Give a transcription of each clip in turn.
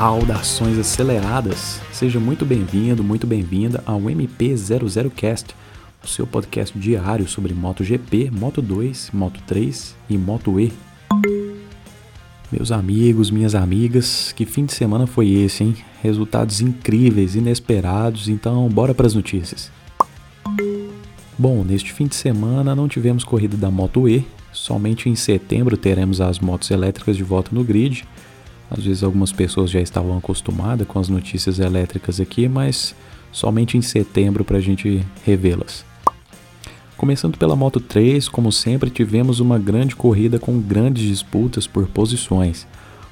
Saudações aceleradas! Seja muito bem-vindo, muito bem-vinda ao MP00Cast, o seu podcast diário sobre MotoGP, Moto2, Moto3 e Moto E. Meus amigos, minhas amigas, que fim de semana foi esse, hein? Resultados incríveis, inesperados, então bora para as notícias. Bom, neste fim de semana não tivemos corrida da Moto E, somente em setembro teremos as motos elétricas de volta no grid às vezes algumas pessoas já estavam acostumadas com as notícias elétricas aqui, mas somente em setembro para a gente revê-las. Começando pela Moto 3, como sempre, tivemos uma grande corrida com grandes disputas por posições.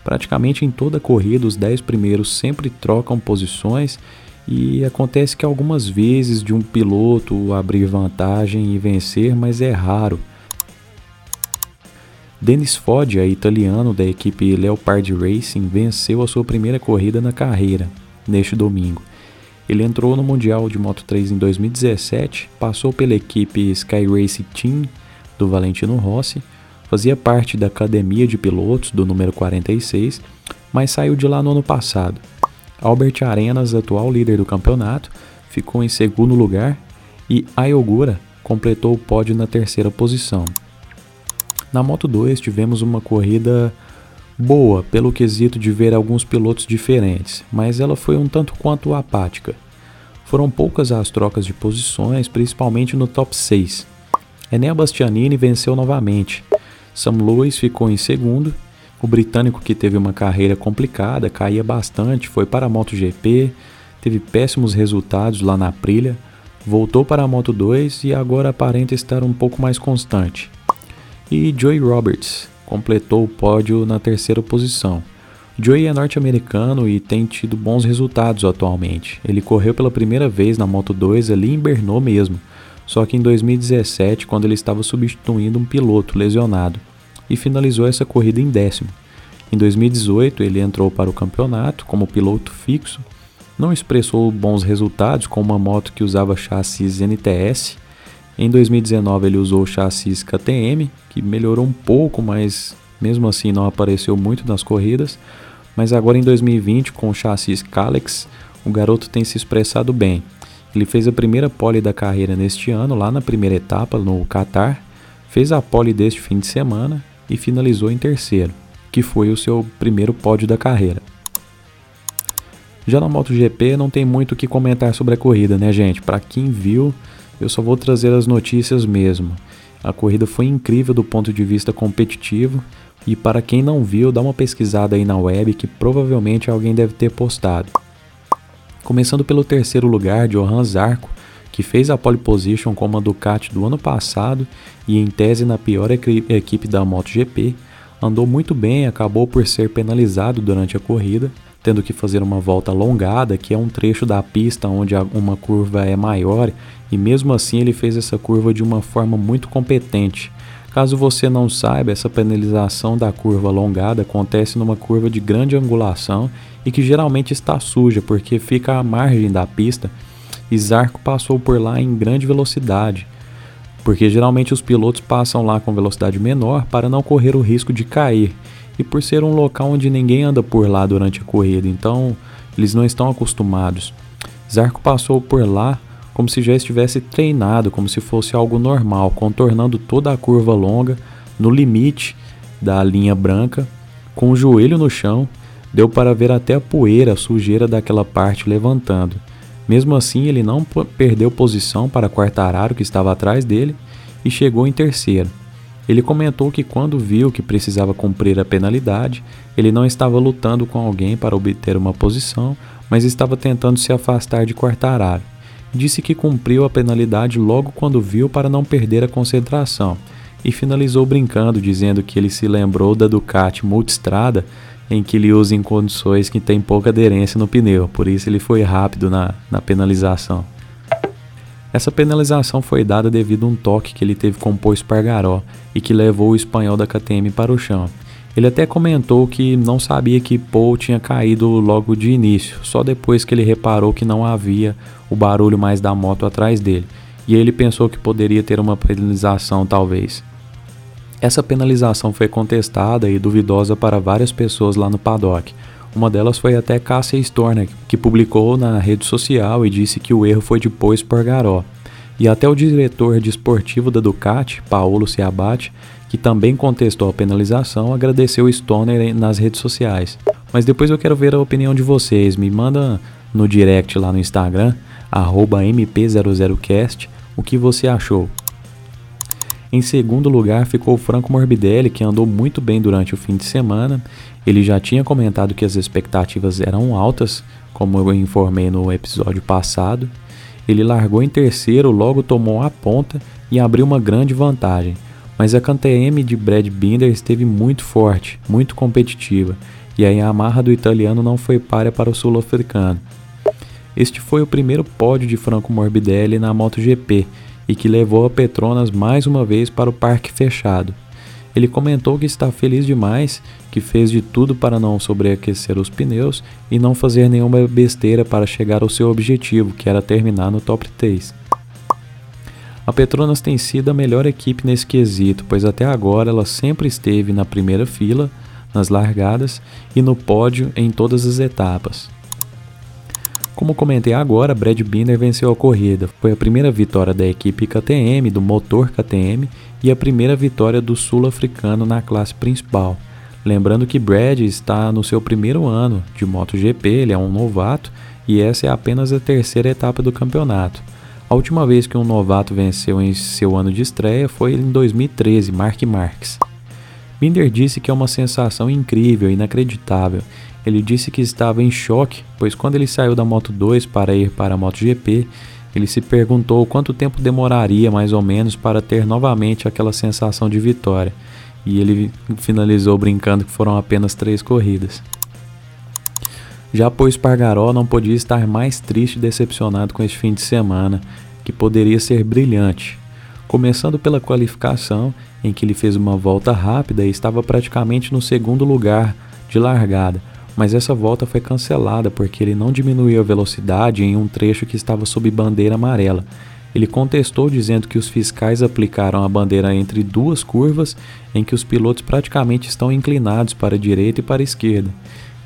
Praticamente em toda corrida, os 10 primeiros sempre trocam posições e acontece que algumas vezes de um piloto abrir vantagem e vencer, mas é raro. Denis Foggia, italiano da equipe Leopard Racing, venceu a sua primeira corrida na carreira, neste domingo. Ele entrou no Mundial de Moto 3 em 2017, passou pela equipe Sky Race Team do Valentino Rossi, fazia parte da academia de pilotos do número 46, mas saiu de lá no ano passado. Albert Arenas, atual líder do campeonato, ficou em segundo lugar e Ayogura completou o pódio na terceira posição. Na Moto 2 tivemos uma corrida boa pelo quesito de ver alguns pilotos diferentes, mas ela foi um tanto quanto apática. Foram poucas as trocas de posições, principalmente no top 6. Enea Bastianini venceu novamente. Sam Lewis ficou em segundo. O britânico que teve uma carreira complicada, caía bastante, foi para a MotoGP, teve péssimos resultados lá na Aprilia, voltou para a Moto 2 e agora aparenta estar um pouco mais constante e Joey Roberts completou o pódio na terceira posição. Joey é norte-americano e tem tido bons resultados atualmente. Ele correu pela primeira vez na Moto 2 ali em Brno mesmo, só que em 2017, quando ele estava substituindo um piloto lesionado, e finalizou essa corrida em décimo. Em 2018, ele entrou para o campeonato como piloto fixo, não expressou bons resultados com uma moto que usava chassis NTS em 2019 ele usou o chassis KTM, que melhorou um pouco, mas mesmo assim não apareceu muito nas corridas. Mas agora em 2020, com o chassis Kalex, o garoto tem se expressado bem. Ele fez a primeira pole da carreira neste ano, lá na primeira etapa, no Qatar, fez a pole deste fim de semana e finalizou em terceiro, que foi o seu primeiro pódio da carreira. Já na MotoGP não tem muito o que comentar sobre a corrida, né, gente? Para quem viu, eu só vou trazer as notícias mesmo. A corrida foi incrível do ponto de vista competitivo e para quem não viu, dá uma pesquisada aí na web que provavelmente alguém deve ter postado. Começando pelo terceiro lugar, Johan Zarco, que fez a pole position com uma Ducati do ano passado e em tese na pior equipe da MotoGP, andou muito bem, acabou por ser penalizado durante a corrida, tendo que fazer uma volta alongada, que é um trecho da pista onde uma curva é maior, e mesmo assim ele fez essa curva de uma forma muito competente. Caso você não saiba, essa penalização da curva alongada acontece numa curva de grande angulação e que geralmente está suja porque fica à margem da pista e Zarco passou por lá em grande velocidade, porque geralmente os pilotos passam lá com velocidade menor para não correr o risco de cair e por ser um local onde ninguém anda por lá durante a corrida, então eles não estão acostumados. Zarco passou por lá como se já estivesse treinado, como se fosse algo normal, contornando toda a curva longa no limite da linha branca, com o joelho no chão, deu para ver até a poeira, a sujeira daquela parte levantando. Mesmo assim, ele não perdeu posição para Quartararo, que estava atrás dele, e chegou em terceiro. Ele comentou que quando viu que precisava cumprir a penalidade, ele não estava lutando com alguém para obter uma posição, mas estava tentando se afastar de Quartararo. Disse que cumpriu a penalidade logo quando viu para não perder a concentração, e finalizou brincando, dizendo que ele se lembrou da Ducati Multistrada, em que ele usa em condições que tem pouca aderência no pneu, por isso ele foi rápido na, na penalização. Essa penalização foi dada devido a um toque que ele teve com o Espargaró e que levou o espanhol da KTM para o chão. Ele até comentou que não sabia que Paul tinha caído logo de início, só depois que ele reparou que não havia o barulho mais da moto atrás dele, e ele pensou que poderia ter uma penalização talvez. Essa penalização foi contestada e duvidosa para várias pessoas lá no paddock, Uma delas foi até Cássia Storner, que publicou na rede social e disse que o erro foi de Pô Espargaró. E até o diretor desportivo da Ducati, Paulo Ciabatti, que também contestou a penalização, agradeceu Stoner nas redes sociais. Mas depois eu quero ver a opinião de vocês. Me manda no direct lá no Instagram, mp00cast, o que você achou. Em segundo lugar ficou Franco Morbidelli, que andou muito bem durante o fim de semana. Ele já tinha comentado que as expectativas eram altas, como eu informei no episódio passado. Ele largou em terceiro, logo tomou a ponta e abriu uma grande vantagem. Mas a KTM de Brad Binder esteve muito forte, muito competitiva, e a Yamaha do italiano não foi párea para o sul-africano. Este foi o primeiro pódio de Franco Morbidelli na MotoGP e que levou a Petronas mais uma vez para o parque fechado. Ele comentou que está feliz demais, que fez de tudo para não sobreaquecer os pneus e não fazer nenhuma besteira para chegar ao seu objetivo, que era terminar no top 3. A Petronas tem sido a melhor equipe nesse quesito, pois até agora ela sempre esteve na primeira fila, nas largadas e no pódio em todas as etapas. Como comentei agora, Brad Binder venceu a corrida. Foi a primeira vitória da equipe KTM, do motor KTM, e a primeira vitória do sul-africano na classe principal. Lembrando que Brad está no seu primeiro ano de MotoGP, ele é um novato e essa é apenas a terceira etapa do campeonato. A última vez que um novato venceu em seu ano de estreia foi em 2013, Mark Marques. Binder disse que é uma sensação incrível, inacreditável. Ele disse que estava em choque, pois quando ele saiu da Moto 2 para ir para a MotoGP, ele se perguntou quanto tempo demoraria mais ou menos para ter novamente aquela sensação de vitória. E ele finalizou brincando que foram apenas três corridas. Já pois Pargaró não podia estar mais triste e decepcionado com este fim de semana, que poderia ser brilhante. Começando pela qualificação, em que ele fez uma volta rápida e estava praticamente no segundo lugar de largada, mas essa volta foi cancelada porque ele não diminuiu a velocidade em um trecho que estava sob bandeira amarela. Ele contestou dizendo que os fiscais aplicaram a bandeira entre duas curvas em que os pilotos praticamente estão inclinados para a direita e para a esquerda.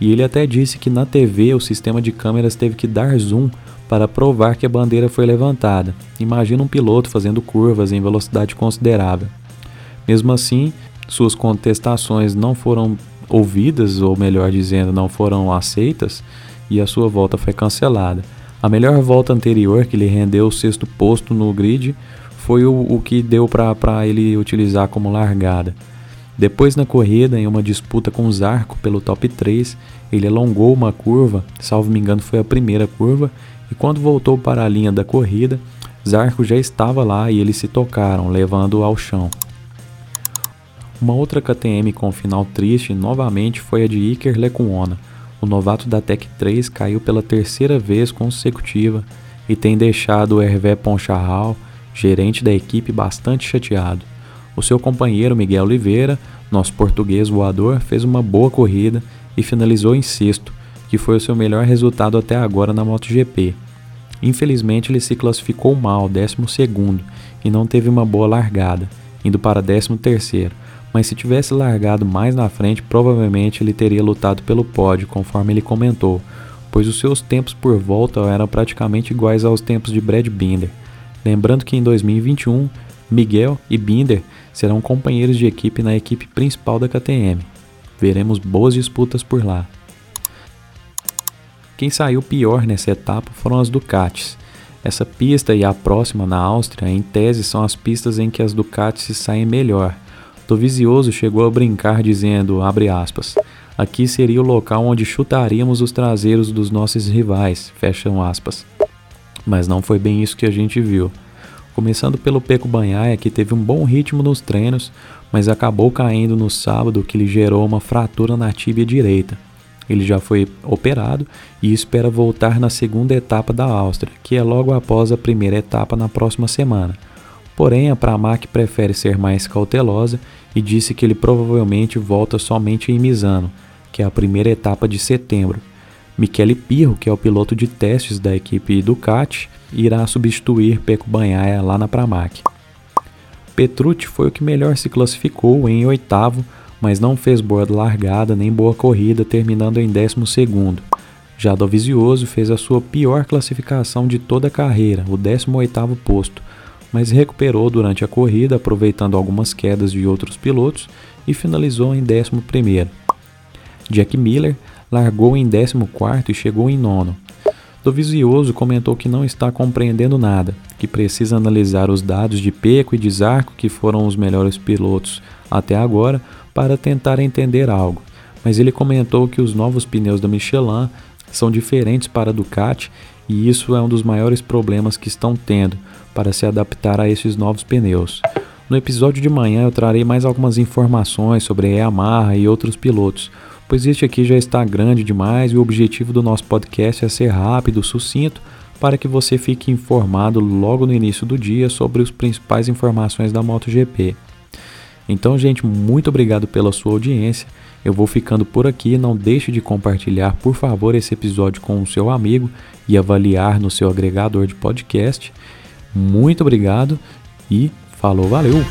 E ele até disse que na TV o sistema de câmeras teve que dar zoom para provar que a bandeira foi levantada. Imagina um piloto fazendo curvas em velocidade considerável. Mesmo assim, suas contestações não foram ouvidas, ou melhor dizendo, não foram aceitas, e a sua volta foi cancelada. A melhor volta anterior, que lhe rendeu o sexto posto no grid, foi o, o que deu para ele utilizar como largada. Depois na corrida, em uma disputa com Zarco pelo top 3, ele alongou uma curva, salvo me engano foi a primeira curva, e quando voltou para a linha da corrida, Zarco já estava lá e eles se tocaram, levando-o ao chão. Uma outra KTM com final triste novamente foi a de Iker Lecuona. O novato da Tech 3 caiu pela terceira vez consecutiva e tem deixado o Hervé Poncharral, gerente da equipe, bastante chateado. O seu companheiro Miguel Oliveira, nosso português voador, fez uma boa corrida e finalizou em sexto, que foi o seu melhor resultado até agora na MotoGP. Infelizmente, ele se classificou mal, 12 e não teve uma boa largada, indo para 13 mas se tivesse largado mais na frente, provavelmente ele teria lutado pelo pódio, conforme ele comentou, pois os seus tempos por volta eram praticamente iguais aos tempos de Brad Binder. Lembrando que em 2021, Miguel e Binder serão companheiros de equipe na equipe principal da KTM. Veremos boas disputas por lá. Quem saiu pior nessa etapa foram as Ducatis. Essa pista e a próxima na Áustria, em tese, são as pistas em que as Ducatis se saem melhor. Dovizioso chegou a brincar dizendo, abre aspas, aqui seria o local onde chutaríamos os traseiros dos nossos rivais, fecham aspas. Mas não foi bem isso que a gente viu. Começando pelo Peco Banhaia, que teve um bom ritmo nos treinos, mas acabou caindo no sábado, que lhe gerou uma fratura na tíbia direita. Ele já foi operado e espera voltar na segunda etapa da Áustria, que é logo após a primeira etapa na próxima semana. Porém, a Pramac prefere ser mais cautelosa e disse que ele provavelmente volta somente em Misano, que é a primeira etapa de setembro. Michele Pirro, que é o piloto de testes da equipe Ducati, irá substituir Peco Banhaia lá na Pramac. Petrucci foi o que melhor se classificou em oitavo, mas não fez boa largada nem boa corrida, terminando em 12º. Já Dovizioso fez a sua pior classificação de toda a carreira, o 18º posto, mas recuperou durante a corrida, aproveitando algumas quedas de outros pilotos e finalizou em 11º. Jack Miller largou em 14º e chegou em nono. Dovizioso comentou que não está compreendendo nada, que precisa analisar os dados de Peco e de Zarco, que foram os melhores pilotos até agora, para tentar entender algo. Mas ele comentou que os novos pneus da Michelin são diferentes para a Ducati e isso é um dos maiores problemas que estão tendo para se adaptar a esses novos pneus. No episódio de manhã eu trarei mais algumas informações sobre a Yamaha e outros pilotos, pois este aqui já está grande demais e o objetivo do nosso podcast é ser rápido, sucinto, para que você fique informado logo no início do dia sobre as principais informações da MotoGP. Então, gente, muito obrigado pela sua audiência. Eu vou ficando por aqui. Não deixe de compartilhar, por favor, esse episódio com o seu amigo e avaliar no seu agregador de podcast. Muito obrigado e falou, valeu!